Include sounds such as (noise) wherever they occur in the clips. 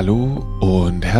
Hallo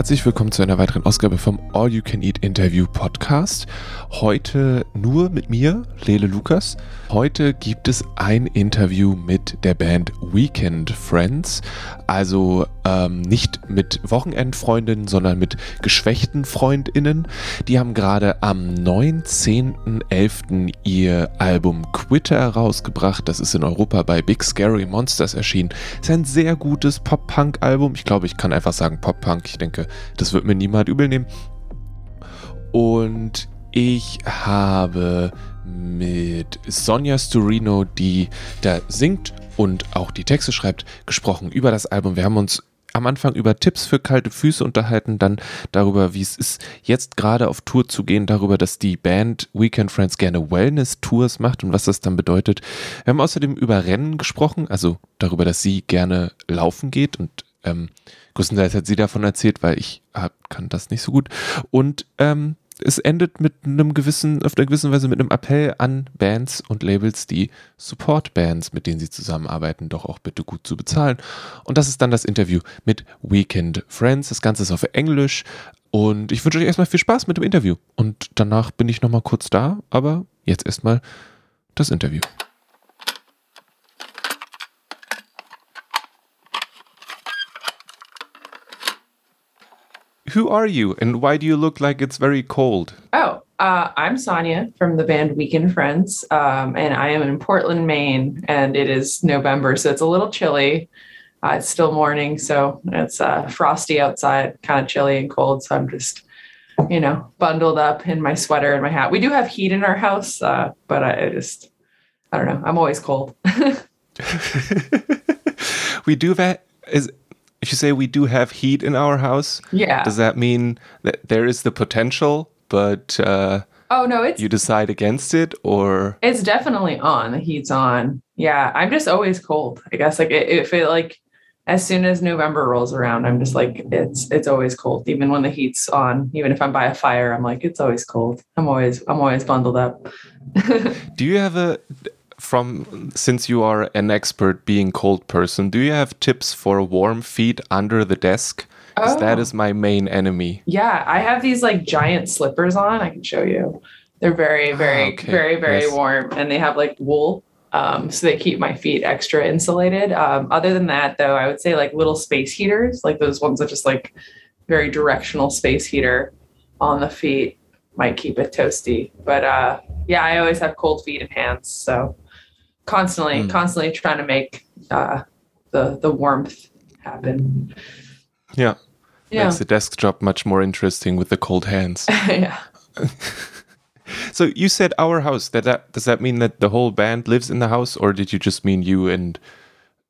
herzlich willkommen zu einer weiteren Ausgabe vom All You Can Eat Interview Podcast. Heute nur mit mir, Lele Lukas. Heute gibt es ein Interview mit der Band Weekend Friends. Also ähm, nicht mit Wochenendfreundinnen, sondern mit geschwächten Freundinnen. Die haben gerade am 19.11. ihr Album Quitter rausgebracht. Das ist in Europa bei Big Scary Monsters erschienen. Ist ein sehr gutes Pop-Punk-Album. Ich glaube, ich kann einfach sagen Pop-Punk. Ich denke, das wird mir niemand übel nehmen. Und ich habe mit Sonja Storino, die da singt und auch die Texte schreibt, gesprochen über das Album. Wir haben uns am Anfang über Tipps für kalte Füße unterhalten, dann darüber, wie es ist, jetzt gerade auf Tour zu gehen, darüber, dass die Band Weekend Friends gerne Wellness-Tours macht und was das dann bedeutet. Wir haben außerdem über Rennen gesprochen, also darüber, dass sie gerne laufen geht und ähm, größtenteils hat sie davon erzählt, weil ich hab, kann das nicht so gut. Und ähm, es endet mit einem gewissen, auf einer gewissen Weise mit einem Appell an Bands und Labels, die Support-Bands, mit denen sie zusammenarbeiten, doch auch bitte gut zu bezahlen. Und das ist dann das Interview mit Weekend Friends. Das Ganze ist auf Englisch. Und ich wünsche euch erstmal viel Spaß mit dem Interview. Und danach bin ich nochmal kurz da, aber jetzt erstmal das Interview. Who are you and why do you look like it's very cold? Oh, uh, I'm Sonia from the band Weakened Friends, um, and I am in Portland, Maine, and it is November, so it's a little chilly. Uh, it's still morning, so it's uh, frosty outside, kind of chilly and cold. So I'm just, you know, bundled up in my sweater and my hat. We do have heat in our house, uh, but I, I just, I don't know. I'm always cold. (laughs) (laughs) we do that. Is if you say we do have heat in our house, yeah, does that mean that there is the potential, but uh, oh no, it's you decide against it, or it's definitely on. The heat's on. Yeah, I'm just always cold. I guess like if it like as soon as November rolls around, I'm just like it's it's always cold. Even when the heat's on, even if I'm by a fire, I'm like it's always cold. I'm always I'm always bundled up. (laughs) do you have a from since you are an expert being cold person, do you have tips for warm feet under the desk? Because oh. that is my main enemy. Yeah, I have these like giant slippers on. I can show you. They're very, very, okay. very, very yes. warm, and they have like wool, um, so they keep my feet extra insulated. Um, other than that, though, I would say like little space heaters, like those ones that just like very directional space heater on the feet might keep it toasty. But uh, yeah, I always have cold feet and hands, so constantly, mm. constantly trying to make uh, the the warmth happen. Yeah. yeah. Makes the desk job much more interesting with the cold hands. (laughs) yeah. (laughs) so you said our house. That, that does that mean that the whole band lives in the house, or did you just mean you and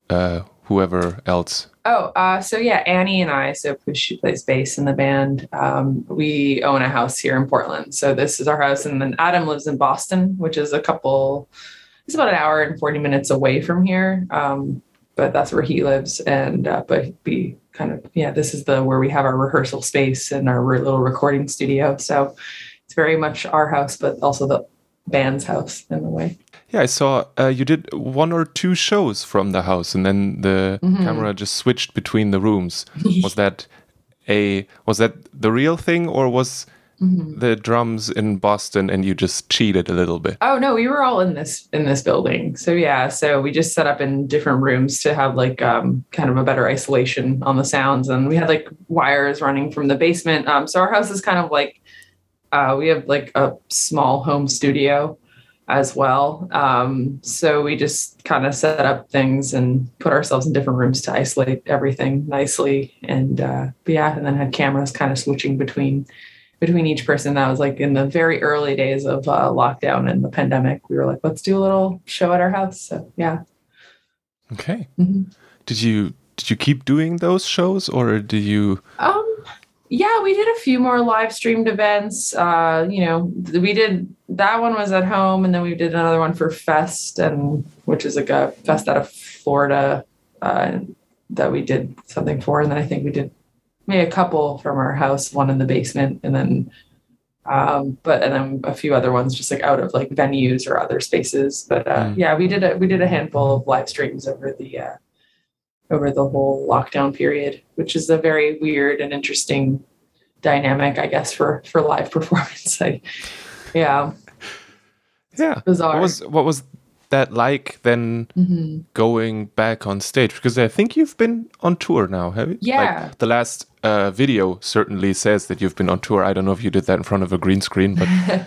uh, whoever else? Oh, uh, so yeah, Annie and I. So she plays bass in the band. Um, we own a house here in Portland. So this is our house, and then Adam lives in Boston, which is a couple it's about an hour and 40 minutes away from here. Um, but that's where he lives. And, uh, but we kind of, yeah, this is the, where we have our rehearsal space and our little recording studio. So it's very much our house, but also the band's house in a way. Yeah, I saw uh, you did one or two shows from the house, and then the mm-hmm. camera just switched between the rooms. (laughs) was that a was that the real thing, or was mm-hmm. the drums in Boston and you just cheated a little bit. Oh no, we were all in this in this building. So yeah, so we just set up in different rooms to have like um, kind of a better isolation on the sounds, and we had like wires running from the basement. Um, so our house is kind of like uh, we have like a small home studio as well. Um, so we just kind of set up things and put ourselves in different rooms to isolate everything nicely. And uh, yeah, and then had cameras kind of switching between between each person that was like in the very early days of uh, lockdown and the pandemic we were like let's do a little show at our house. So yeah. Okay. Mm-hmm. did you did you keep doing those shows or do you um yeah we did a few more live streamed events. Uh you know we did that one was at home and then we did another one for fest and which is like a fest out of florida uh that we did something for and then i think we did maybe a couple from our house, one in the basement, and then um, but and then a few other ones just like out of like venues or other spaces. But uh, mm. yeah, we did a we did a handful of live streams over the uh, over the whole lockdown period, which is a very weird and interesting dynamic, I guess, for for live (laughs) performance. I, yeah, yeah. bizarre. What was what was that like then Mhm. going back on stage? Because I think you've been on tour now, have you? Yeah. Like the last uh, video certainly says that you've been on tour. I don't know if you did that in front of a green screen, but (laughs)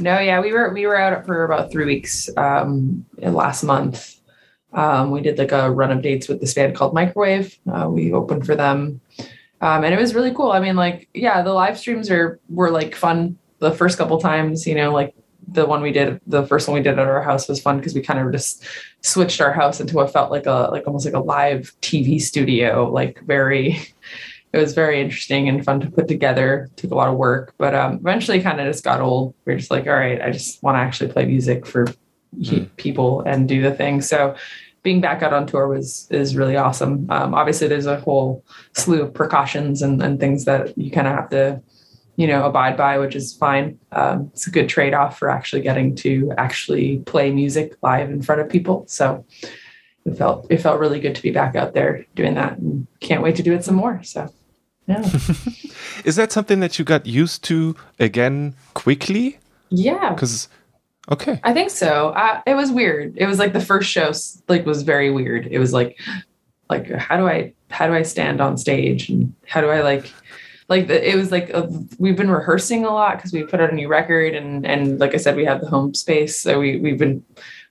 No, yeah, we were we were out for about three weeks um, last month. Um, we did like a run of dates with this band called Microwave. Uh, we opened for them, um, and it was really cool. I mean, like, yeah, the live streams are were like fun the first couple times. You know, like the one we did, the first one we did at our house was fun because we kind of just switched our house into what felt like a like almost like a live TV studio, like very (laughs) it was very interesting and fun to put together. Took a lot of work, but um, eventually kind of just got old. We are just like, all right, I just want to actually play music for he- people and do the thing. So being back out on tour was is really awesome. Um, obviously, there's a whole slew of precautions and, and things that you kind of have to, you know, abide by, which is fine. Um, it's a good trade off for actually getting to actually play music live in front of people. So it felt it felt really good to be back out there doing that, and can't wait to do it some more. So yeah. (laughs) is that something that you got used to again quickly? Yeah, Because okay, I think so. Uh, it was weird. It was like the first show, like was very weird. It was like, like how do I how do I stand on stage and how do I like, like it was like uh we've been rehearsing a lot because we put out a new record and and like I said we have the home space so we we've been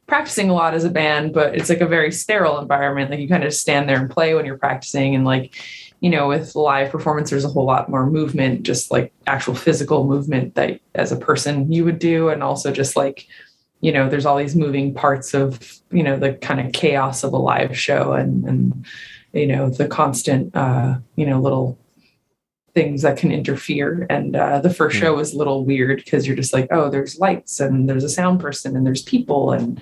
practicing a lot as a band but it's like a very sterile environment. Like you kind of just stand there and play when you're practicing and like you know with live performance there's a whole lot more movement just like actual physical movement that as a person you would do and also just like you know there's all these moving parts of you know the kind of chaos of a live show and and you know the constant uh you know little things that can interfere and uh the first Hmm. show was a little weird because you're just like oh there's lights and there's a sound person and there's people and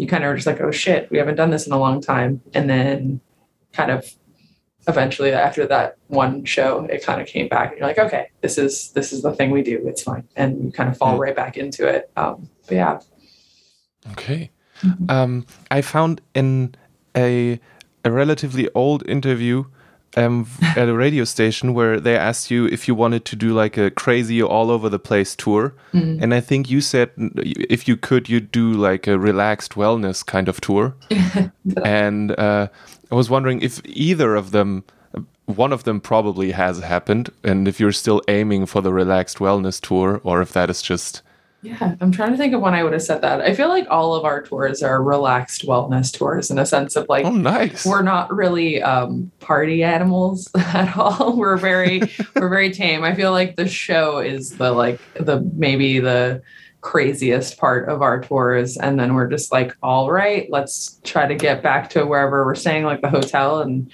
you kind of are just like oh shit we haven't done this in a long time and then kind of eventually after that one show it kind of came back and you're like okay this is this is the thing we do it's fine and you kind of fall Hmm. right back into it um but yeah okay. Mhm. Um, I found in a a relatively old interview um, at a radio station where they asked you if you wanted to do like a crazy all over the place tour, Mhm. and I think you said if you could, you'd do like a relaxed wellness kind of tour. (laughs) and uh, I was wondering if either of them, one of them probably has happened, and if you're still aiming for the relaxed wellness tour, or if that is just Yeah, I'm trying to think of when I would have said that. I feel like all of our tours are relaxed wellness tours in a sense of like oh nice. we're not really um, party animals (laughs) at all. (laughs) We're very we're very tame. I feel like the show is the like the maybe the craziest part of our tours and then we're just like all right let's try to get back to wherever we're staying like the hotel and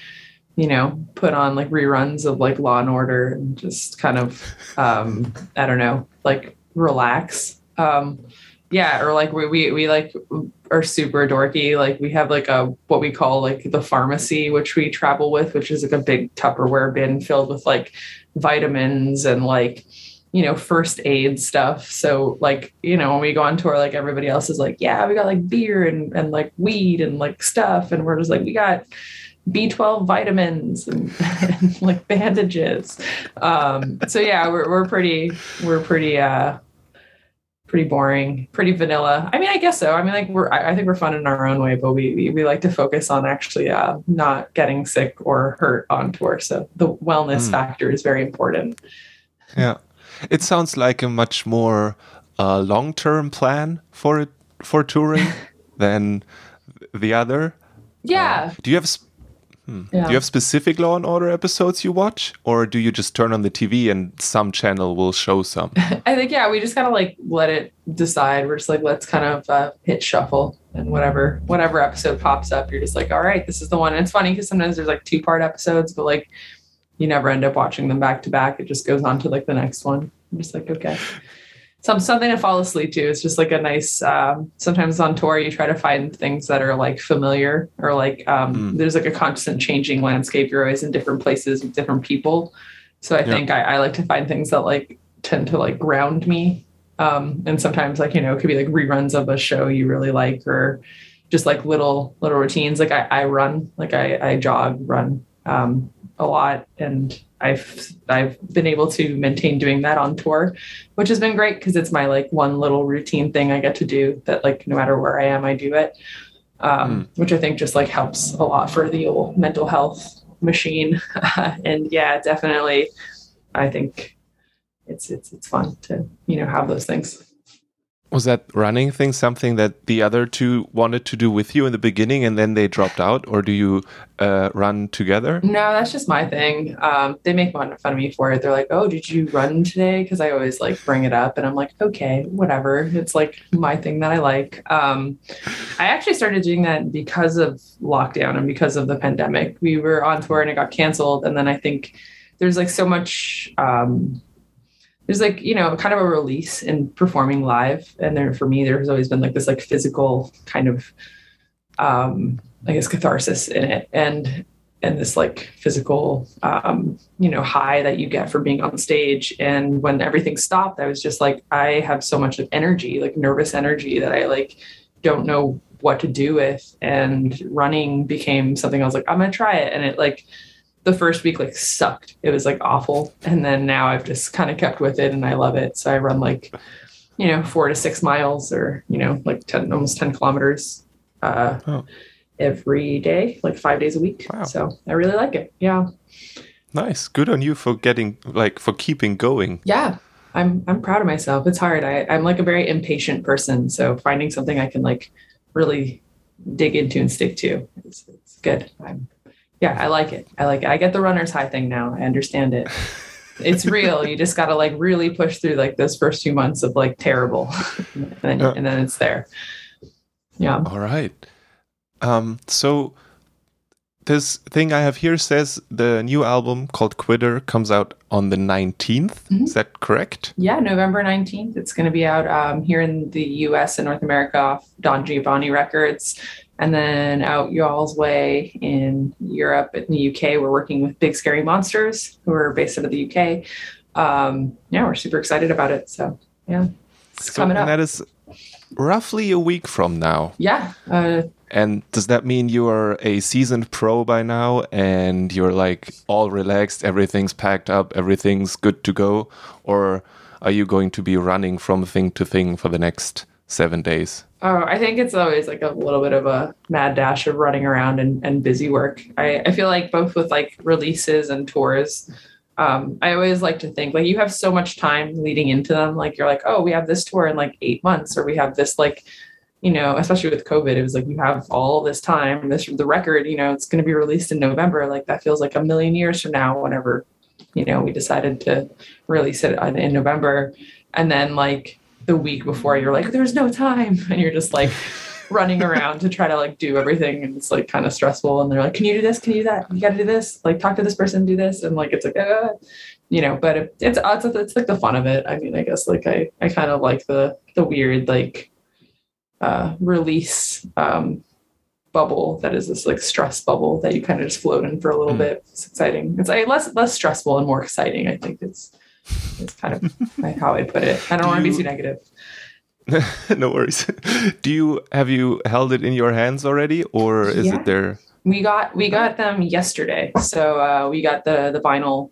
you know put on like reruns of like law and order and just kind of um i don't know like relax um yeah or like we we, we like are super dorky. Like we have like a what we call like the pharmacy which we travel with which is like a big tupperware bin filled with like vitamins and like you know first aid stuff. So like you know when we go on tour like everybody else is like yeah we got like beer and, and like weed and like stuff. And we're just like we got b12 vitamins and, (laughs) and like bandages. Um so yeah we're, we're pretty we're pretty uh pretty boring pretty vanilla. I mean i guess so. I mean like we're i, think we're fun in our own way but we, we we like to focus on actually uh not getting sick or hurt on tour. So the wellness Mm. factor is very important. Yeah, it sounds like a much more uh, long-term plan for it for touring (laughs) than the other. yeah. Uh, do you have hmm, Yeah. do you have specific Law and Order episodes you watch, or do you just turn on the TV and some channel will show some? (laughs) I think yeah, we just kind of like let it decide. We're just like let's kind of uh, hit shuffle and whatever whatever episode pops up, you're just like, all right, this is the one. And it's funny because sometimes there's like two part episodes, but like you never end up watching them back to back. It just goes on to like the next one. I'm just like okay. Some something to fall asleep to. It's just like a nice. Um, sometimes on tour, you try to find things that are like familiar or like um, Mm. there's like a constant changing landscape. You're always in different places with different people. So I Yeah. think I, I like to find things that like tend to like ground me. Um, and sometimes like, you know, it could be like reruns of a show you really like, or, just like little little routines. Like I, I run, like I, I jog, run um, a lot, and I've I've been able to maintain doing that on tour, which has been great because it's my like one little routine thing I get to do that like no matter where I am I do it, um, mm. which I think just like helps a lot for the old mental health machine. (laughs) and yeah, definitely, I think it's it's it's fun to you know have those things. Was that running thing something that the other two wanted to do with you in the beginning and then they dropped out, or do you uh, run together? No, that's just my thing. Um, they make fun of me for it. They're like, "Oh, did you run today?" Because I always like bring it up, and I'm like, "Okay, whatever." It's like my thing that I like. Um, I actually started doing that because of lockdown and because of the pandemic. We were on tour and it got canceled, and then I think there's like so much. Um, there's like you know kind of a release in performing live. And there for me there's always been like this like physical kind of um i guess catharsis in it. And and this like physical um you know high that you get from being on stage. And when everything stopped i was just like i have so much of energy like nervous energy that i like don't know what to do with. And running became something i was like i'm gonna try it. And it like the first week like sucked. It was like awful. And then now I've just kind of kept with it and I love it. So I run like, you know, four to six miles or, you know, like 10, almost 10 kilometers uh, oh. every day, like five days a week. Wow. So I really like it. Yeah. Nice. Good on you for getting like for keeping going. Yeah. I'm I'm proud of myself. It's hard. I, I'm like a very impatient person. So finding something I can like really dig into and stick to is it's good. I'm yeah, I like it. I like it. I get the runner's high thing now. I understand it. (laughs) It's real. you just got to like really push through like those first few months of like terrible, (laughs) and then, yeah. and then it's there. Yeah. All right. Um. So this thing I have here says the new album called Quitter comes out on the 19th. Mm-hmm. Is that correct? Yeah, November 19th. It's going to be out um, here in the US and North America off Don Giovanni Records. And then out y'all's way in Europe, in the UK, we're working with Big Scary Monsters, who are based out of the UK. Um, yeah, we're super excited about it. So yeah, it's so, coming up. that is roughly a week from now. Yeah. Uh, and does that mean you are a seasoned pro by now and you're like all relaxed, everything's packed up, everything's good to go? Or are you going to be running from thing to thing for the next seven days? Oh, I think it's always like a little bit of a mad dash of running around and, and busy work. I, I feel like both with like releases and tours, um, I always like to think like you have so much time leading into them. Like you're like, oh, we have this tour in like eight months, or we have this like, you know, especially with COVID, it was like you have all this time. This the record, you know, it's going to be released in November. Like that feels like a million years from now. Whenever, you know, we decided to release it in November, and then like the week before you're like there's no time. (laughs) And you're just like (laughs) running around to try to like do everything and it's like kind of stressful and they're like can you do this? Can you do that? You got to do this. Like talk to this person do this. And like it's like uh, you know but it, it's, it's it's like the fun of it. I mean i guess like i i kind of like the the weird like uh release um bubble that is this like stress bubble that you kind of just float in for a little mm. bit. It's exciting. It's like less less stressful and more exciting i think. It's it's kind of like how I'd put it. I don't do want to be too negative. (laughs) no worries. Do you have you held it in your hands already, or is yeah. it there? We got we got them yesterday. So uh, we got the the vinyl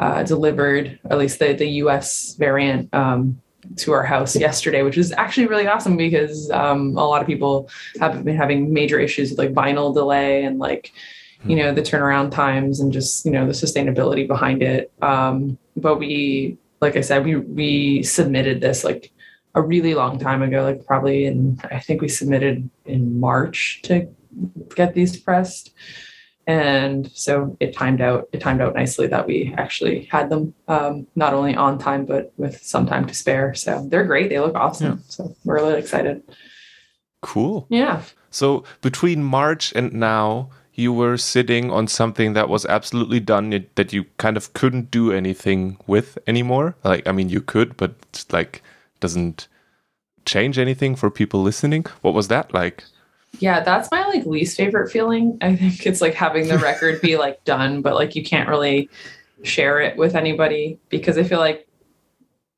uh, delivered, at least the the U.S. variant, um, to our house yesterday, which was actually really awesome because um, a lot of people have been having major issues with like vinyl delay and like you know the turnaround times and just you know the sustainability behind it um, but we like i said we we submitted this like a really long time ago like probably in i think we submitted in march to get these pressed. And so it timed out it timed out nicely that we actually had them um, not only on time but with some time to spare. So they're great. They look awesome. Yeah. so we're really excited. Cool. Yeah. So between march and now you were sitting on something that was absolutely done that you kind of couldn't do anything with anymore? Like i mean you could but like doesn't change anything for people listening? What was that like? Yeah that's my like least favorite feeling. I think it's like having the record be like (laughs) done but like you can't really share it with anybody because i feel like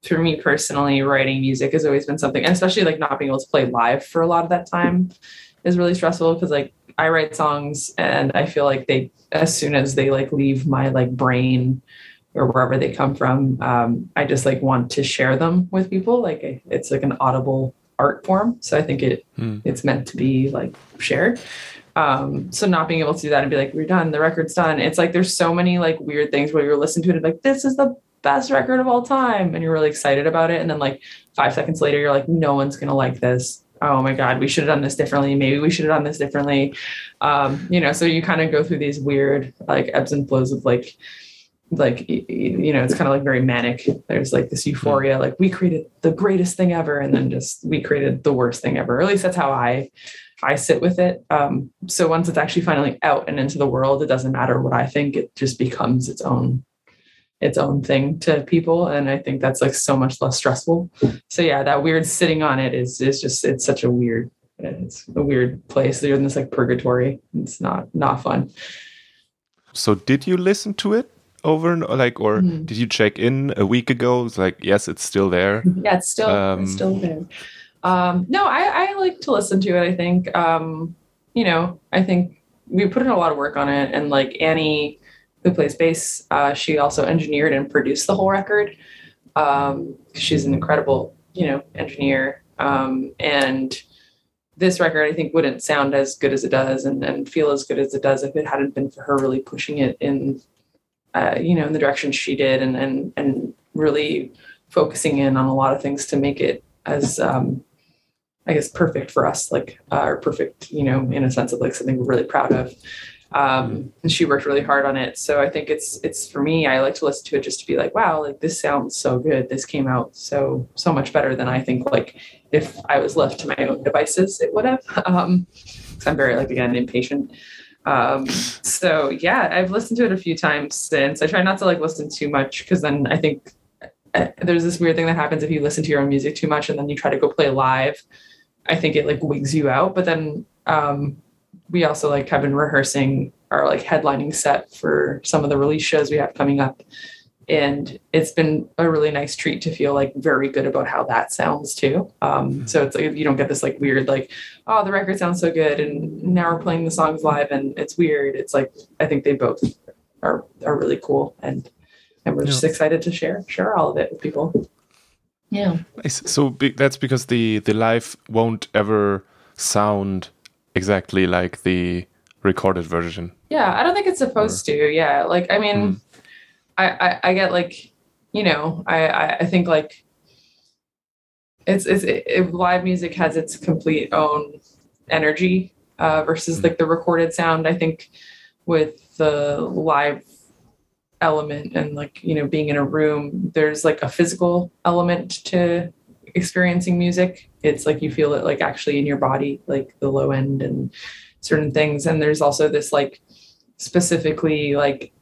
for me personally writing music has always been something especially like not being able to play live for a lot of that time is really stressful because like I write songs and I feel like they as soon as they like leave my like brain or wherever they come from, um, I just like want to share them with people. Like it's like an audible art form. So I think it hmm. it's meant to be like shared. Um, so not being able to do that and be like, we're done, the record's done. It's like there's so many like weird things where you're listening to it and like, this is the best record of all time. And you're really excited about it. And then like five seconds later, you're like, no one's gonna like this. Oh my God, we should have done this differently. Maybe we should have done this differently. Um, you know, so you kind of go through these weird like ebbs and flows of like like you know it's kind of like very manic there's like this euphoria like we created the greatest thing ever and then just we created the worst thing ever or at least that's how i i sit with it um, so once it's actually finally out and into the world it doesn't matter what i think it just becomes its own its own thing to people and i think that's like so much less stressful. So yeah that weird sitting on it is is just it's such a weird it's a weird place. You're in this like purgatory. It's not not fun. So did you listen to it over and like or mm. did you check in a week ago? It's like yes it's still there. Yeah it's still um, it's still there. Um, no I, I like to listen to it i think. Um, you know i think we put in a lot of work on it and like annie who plays bass uh, she also engineered and produced the whole record um, she's an incredible you know engineer um, and this record i think wouldn't sound as good as it does and, and feel as good as it does if it hadn't been for her really pushing it in uh, you know, in the direction she did, and and and really focusing in on a lot of things to make it as um, I guess perfect for us, like uh, or perfect, you know, in a sense of like something we're really proud of. Um, and she worked really hard on it. So I think it's it's for me. I like to listen to it just to be like, wow, like this sounds so good. This came out so so much better than I think. Like if I was left to my own devices, it would have. (laughs) Um, I'm very like again impatient. Um, so yeah, I've listened to it a few times since. I try not to like listen too much because then I think uh, there's this weird thing that happens if you listen to your own music too much and then you try to go play live. I think it like wigs you out. But then um, we also like have been rehearsing our like headlining set for some of the release shows we have coming up. And it's been a really nice treat to feel like very good about how that sounds too. Um, mm-hmm. so it's like you don't get this like weird like oh the record sounds so good and now we're playing the songs live and it's weird. It's like i think they both are are really cool and and we're yeah. just excited to share share all of it with people. Yeah. So that's because the the live won't ever sound exactly like the recorded version yeah i don't think it's supposed or, to yeah like i mean mm I, I, I get like, you know, I, I think like it's, it's, it, live music has its complete own energy uh, versus mm-hmm. like the recorded sound. I think with the live element and like, you know, being in a room, there's like a physical element to experiencing music. It's like you feel it like actually in your body, like the low end and certain things. And there's also this like specifically like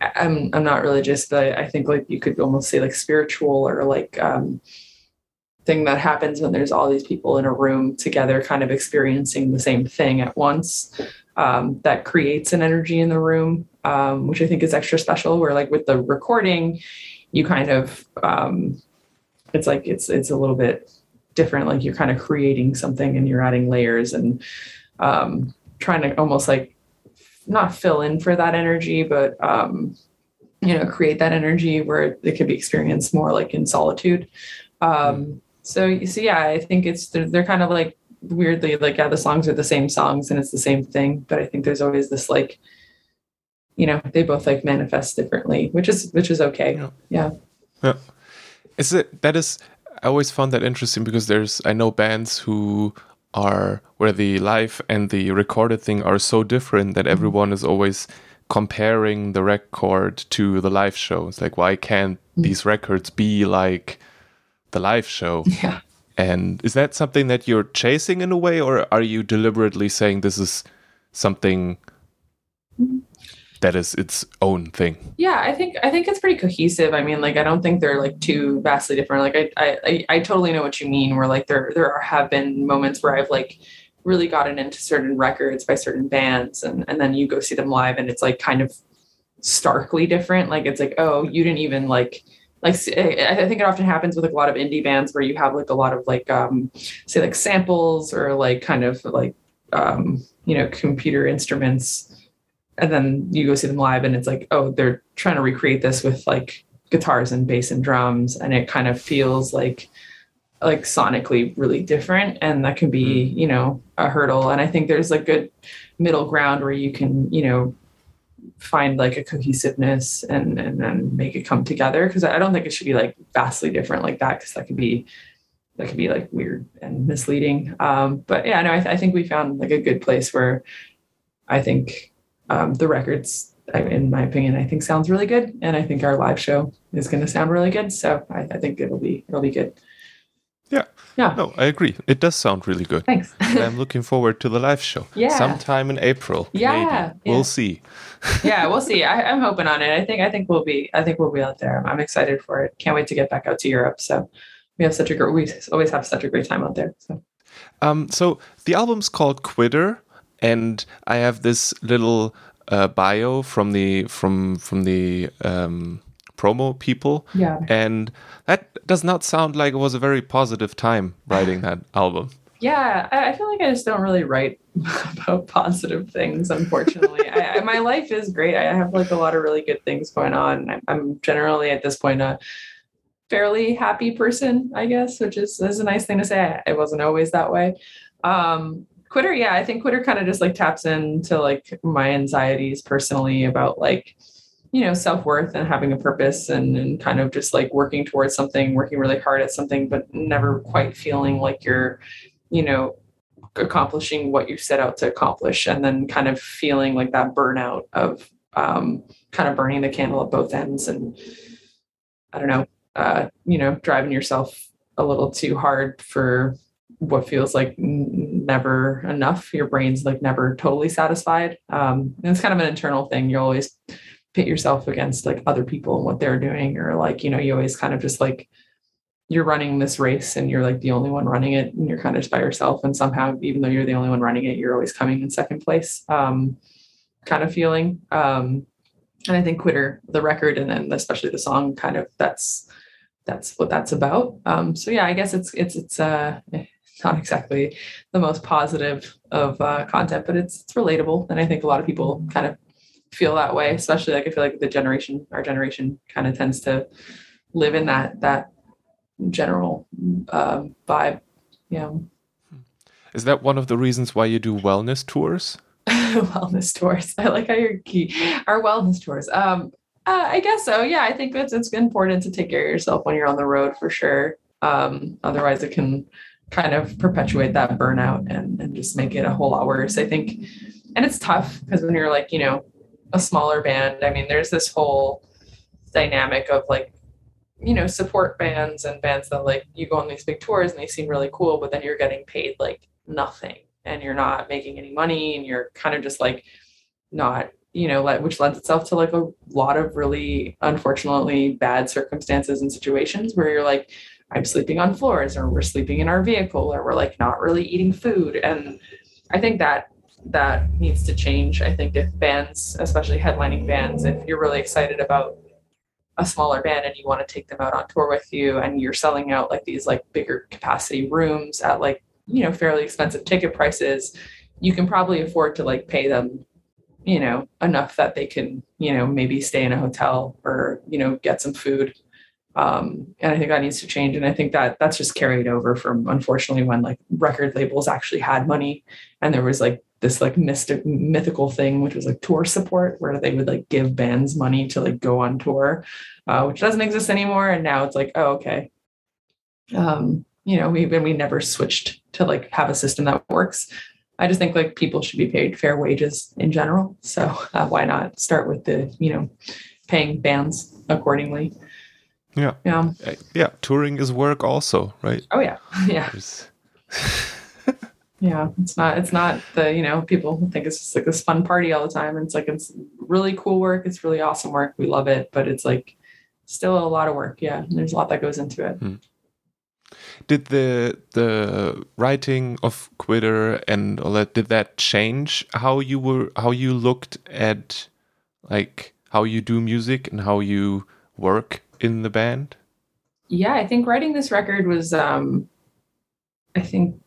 I'm I'm not religious, but I think like you could almost say like spiritual or like um, thing that happens when there's all these people in a room together, kind of experiencing the same thing at once. Um, that creates an energy in the room, um, which I think is extra special. Where like with the recording, you kind of um, it's like it's it's a little bit different. Like you're kind of creating something and you're adding layers and um, trying to almost like not fill in for that energy, but um, you know, create that energy where it could be experienced more like in solitude. Um, so, so yeah, I think it's they're, they're kind of like weirdly like yeah, the songs are the same songs and it's the same thing, but I think there's always this like, you know, they both like manifest differently, which is which is okay. Yeah. Yeah. yeah. Is it that is I always found that interesting because there's I know bands who are where the live and the recorded thing are so different that mm-hmm. everyone is always comparing the record to the live show. It's like why can't mm. these records be like the live show? (laughs) Yeah. And is that something that you're chasing in a way, or are you deliberately saying this is something that is its own thing. Yeah, I think I think it's pretty cohesive. I mean, like I don't think they're like too vastly different. Like I I I totally know what you mean. Where like there there have been moments where I've like really gotten into certain records by certain bands, and and then you go see them live, and it's like kind of starkly different. Like it's like oh, you didn't even like like I think it often happens with like a lot of indie bands where you have like a lot of like um say like samples or like kind of like um, you know, computer instruments. And then you go see them live and it's like, oh, they're trying to recreate this with like guitars and bass and drums. And it kind of feels like like sonically really different. And that can be, you know, a hurdle. And I think there's a good middle ground where you can, you know, find like a cohesiveness and and then make it come together because I don't think it should be like vastly different like that because that could be that could be like weird and misleading. Um, but yeah, no, I, th- I, think we found like a good place where I think um, the records, in my opinion, I think sounds really good, and I think our live show is going to sound really good. So I, I, think it'll be it'll be good. Yeah. Yeah. No, I agree. It does sound really good. Thanks. (laughs) I'm looking forward to the live show. Yeah. Sometime in April. Yeah. Maybe. yeah. We'll see. yeah, we'll (laughs) see. I, am hoping on it. I think I think we'll be I think we'll be out there. I'm excited for it. Can't wait to get back out to Europe. So we have such a great we always have such a great time out there. So um so the album's called Quitter and I have this little uh, bio from the from from the um promo people. Yeah. And that does not sound like it was a very positive time writing that (laughs) album. Yeah, I, I feel like I just don't really write (laughs) about positive things, unfortunately. I, my life is great. I have like a lot of really good things going on. I'm, I'm generally at this point a fairly happy person, I guess, which is, is a nice thing to say. I, wasn't always that way. Um, Quitter, yeah, I think Quitter kind of just like taps into like my anxieties personally about like, you know self-worth and having a purpose and, and kind of just like working towards something working really hard at something but never quite feeling like you're you know accomplishing what you set out to accomplish and then kind of feeling like that burnout of um, kind of burning the candle at both ends and i don't know uh, you know driving yourself a little too hard for what feels like never enough. Your brain's like never totally satisfied. Um, and it's kind of an internal thing. You always pit yourself against like other people and what they're doing or like you know you always kind of just like you're running this race and you're like the only one running it and you're kind of just by yourself and somehow even though you're the only one running it you're always coming in second place um, kind of feeling. Um, and i think quitter the record and then especially the song kind of that's that's what that's about. Um, so yeah i guess it's it's it's uh (laughs) not exactly the most positive of uh, content but it's it's relatable and i think a lot of people kind of feel that way, especially like I feel like the generation, our generation kind of tends to live in that that general um, vibe. Yeah. Is that one of the reasons why you do wellness tours? (laughs) wellness tours. I like how you're key. Our wellness tours. Um, uh, I guess so. Yeah, I think it's it's important to take care of yourself when you're on the road for sure. Um, otherwise, it can kind of perpetuate that burnout and and just make it a whole lot worse. I think, and it's tough because when you're like you know a smaller band. I mean, there's this whole dynamic of like, you know, support bands and bands that like you go on these big tours and they seem really cool, but then you're getting paid like nothing and you're not making any money and you're kind of just like not, you know, like which lends itself to like a lot of really unfortunately bad circumstances and situations where you're like, I'm sleeping on floors or we're sleeping in our vehicle or we're like not really eating food. And I think that that needs to change. I think if bands, especially headlining bands, if you're really excited about a smaller band and you want to take them out on tour with you and you're selling out like these like bigger capacity rooms at like, you know, fairly expensive ticket prices, you can probably afford to like pay them, you know, enough that they can, you know, maybe stay in a hotel or, you know, get some food. Um, and I think that needs to change. And I think that that's just carried over from unfortunately when like record labels actually had money and there was like this like mystic mythical thing which was like tour support where they would like give bands money to like go on tour uh, which doesn't exist anymore. And now it's like oh okay. Um you know we we never switched to like have a system that works. I just think like people should be paid fair wages in general. So uh, why not start with the you know paying bands accordingly yeah. Yeah. Uh, yeah touring is work also right? Oh yeah. (laughs) Yeah. (laughs) Yeah it's not it's not the you know people think it's just like this fun party all the time and it's like it's really cool work it's really awesome work we love it but it's like still a lot of work yeah there's a lot that goes into it. Hmm. did the the writing of quitter and all that did that change how you were how you looked at like how you do music and how you work in the band yeah i think writing this record was um i think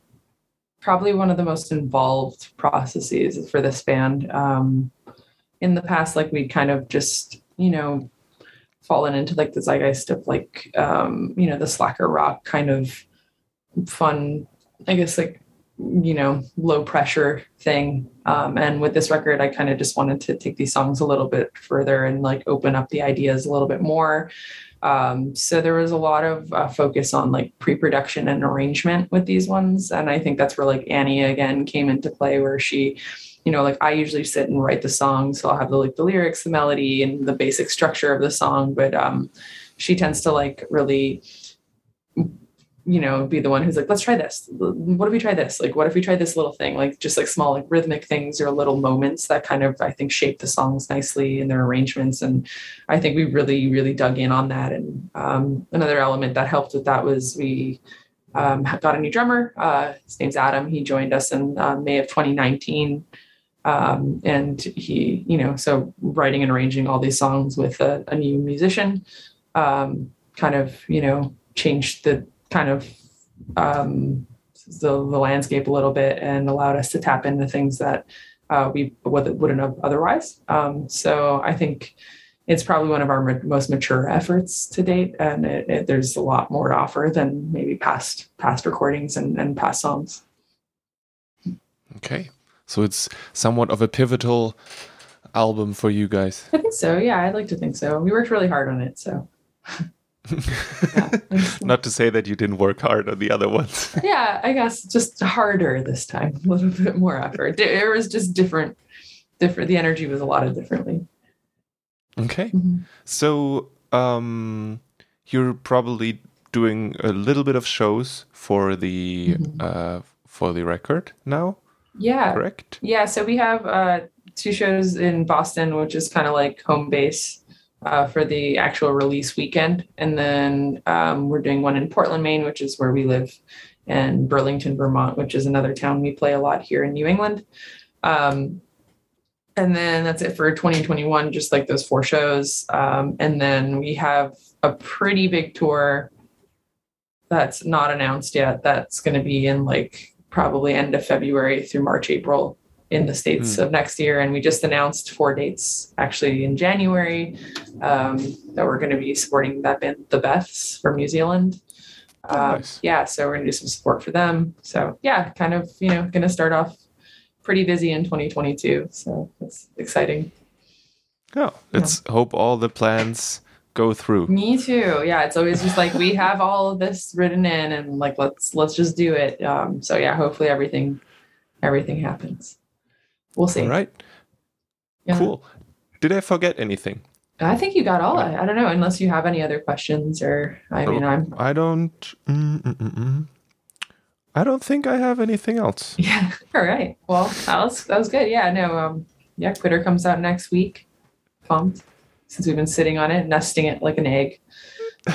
probably one of the most involved processes for this band. Um, in the past, like we kind of just, you know, fallen into like the zeitgeist of like, um, you know, the slacker rock kind of fun, I guess, like, you know, low pressure thing. Um, and with this record, I kind of just wanted to take these songs a little bit further and like open up the ideas a little bit more. Um, so there was a lot of uh, focus on like pre-production and arrangement with these ones, and I think that's where like Annie again came into play, where she, you know, like I usually sit and write the song, so I'll have the like the lyrics, the melody, and the basic structure of the song, but um, she tends to like really you know, be the one who's like, let's try this. What if we try this? Like, what if we try this little thing? Like, just like small, like rhythmic things or little moments that kind of, I think, shape the songs nicely in their arrangements. And I think we really, really dug in on that. And um, another element that helped with that was we um, got a new drummer. Uh, his name's Adam. He joined us in uh, May of 2019. Um, and he, you know, so writing and arranging all these songs with a, a new musician um, kind of, you know, changed the kind of um, the, the landscape a little bit and allowed us to tap into things that uh, we wouldn't have otherwise. Um, so I think it's probably one of our ma- most mature efforts to date, and it, it, there's a lot more to offer than maybe past past recordings and, and past songs. Okay, so it's somewhat of a pivotal album for you guys. I think so. Yeah, I'd like to think so. We worked really hard on it, so. (laughs) (laughs) Not to say that you didn't work hard on the other ones. (laughs) yeah, I guess just harder this time, (laughs) a little bit more effort. It was just different. Different. The energy was a lot of differently. Okay, mm-hmm. so um, you're probably doing a little bit of shows for the mm-hmm. uh, for the record now. Yeah. Correct. Yeah. So we have uh, two shows in Boston, which is kind of like home base uh, for the actual release weekend. And then um, we're doing one in Portland, Maine, which is where we live, and Burlington, Vermont, which is another town we play a lot here in New England. Um, and then that's it for 2021, just like those four shows. Um, and then we have a pretty big tour that's not announced yet. That's going to be in like probably end of February through March, April in the states mm. of next year and we just announced four dates actually in january um, that we're going to be supporting that band the beths from new zealand. Oh, um, nice. yeah so we're going to do some support for them. So yeah kind of you know going to start off pretty busy in 2022 so it's exciting. Oh let's yeah. hope all the plans go through. Me too. Yeah it's always just like we have all of this written in and like let's let's just do it. Um, so yeah hopefully everything everything happens we'll see. All right. Yeah. Cool. Did I forget anything? I think you got all. I, I don't know, unless you have any other questions, or I mean, I'm. I don't. Mm, mm, mm, mm, I don't think I have anything else. (laughs) Yeah. All right. Well, that was that was good. Yeah. No. Um. Yeah. Quitter comes out next week. Pumped since we've been sitting on it, nesting it like an egg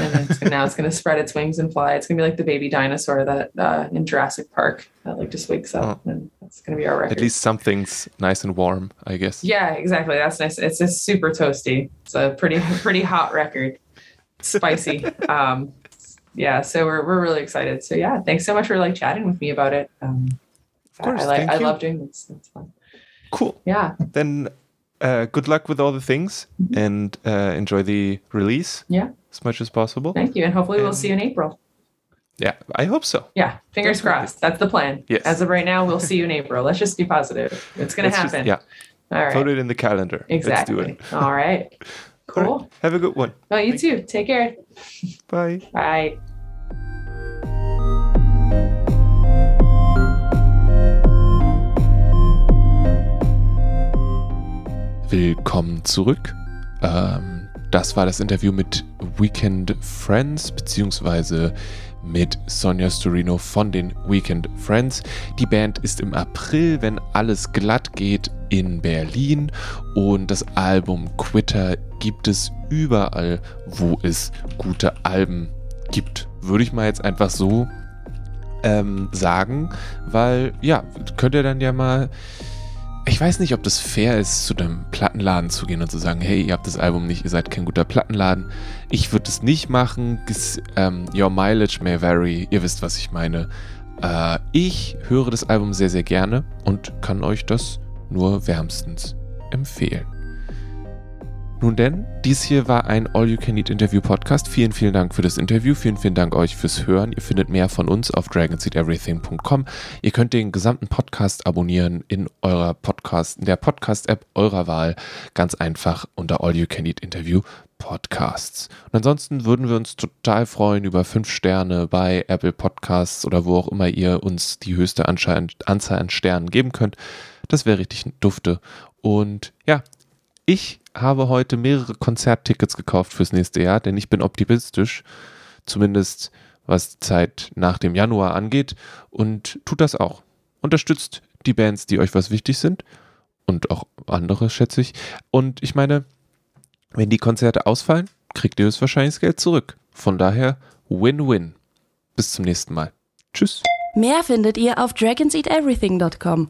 and it's, now it's going to spread its wings and fly. It's going to be like the baby dinosaur that uh, in Jurassic Park that like just wakes up, oh. and that's going to be our record. At least something's nice and warm, I guess. Yeah, exactly. That's nice. It's just super toasty. It's a pretty (laughs) pretty hot record, spicy. (laughs) um, yeah, so we're we're really excited. So yeah, thanks so much for like chatting with me about it. Um, of course, I, like I love doing this. It's fun. Cool. Yeah. Then uh, good luck with all the things mm-hmm. and uh, enjoy the release. Yeah as much as possible. Thank you. And hopefully and we'll see you in April. Yeah, I hope so. Yeah, fingers Definitely. crossed. That's the plan. Yes. As of right now, we'll see you in April. Let's just be positive. It's going to happen. Just, yeah. All right. Put it in the calendar. Exactly. Let's do it. (laughs) All right. Cool. All right. Have a good one. Oh, you too. Take care. Bye. Bye. Willkommen zurück. Ähm, Das war das Interview mit Weekend Friends beziehungsweise mit Sonja Storino von den Weekend Friends. Die Band ist im April, wenn alles glatt geht, in Berlin und das Album Quitter gibt es überall, wo es gute Alben gibt. Würde ich mal jetzt einfach so ähm, sagen, weil ja, könnt ihr dann ja mal ich weiß nicht, ob das fair ist, zu einem Plattenladen zu gehen und zu sagen, hey, ihr habt das Album nicht, ihr seid kein guter Plattenladen. Ich würde es nicht machen. Ähm, your mileage may vary. Ihr wisst, was ich meine. Äh, ich höre das Album sehr, sehr gerne und kann euch das nur wärmstens empfehlen. Nun denn, dies hier war ein All You Can Eat Interview Podcast. Vielen, vielen Dank für das Interview. Vielen, vielen Dank euch fürs Hören. Ihr findet mehr von uns auf dragonseateverything.com. Ihr könnt den gesamten Podcast abonnieren in eurer Podcast, in der Podcast-App eurer Wahl. Ganz einfach unter All You Can Eat Interview Podcasts. Und ansonsten würden wir uns total freuen über fünf Sterne bei Apple Podcasts oder wo auch immer ihr uns die höchste Anzahl an Sternen geben könnt. Das wäre richtig dufte. Und ja, ich habe heute mehrere Konzerttickets gekauft fürs nächste Jahr, denn ich bin optimistisch, zumindest was die Zeit nach dem Januar angeht und tut das auch. Unterstützt die Bands, die euch was wichtig sind und auch andere, schätze ich. Und ich meine, wenn die Konzerte ausfallen, kriegt ihr höchstwahrscheinlich das Geld zurück. Von daher Win-Win. Bis zum nächsten Mal. Tschüss. Mehr findet ihr auf dragonseateverything.com.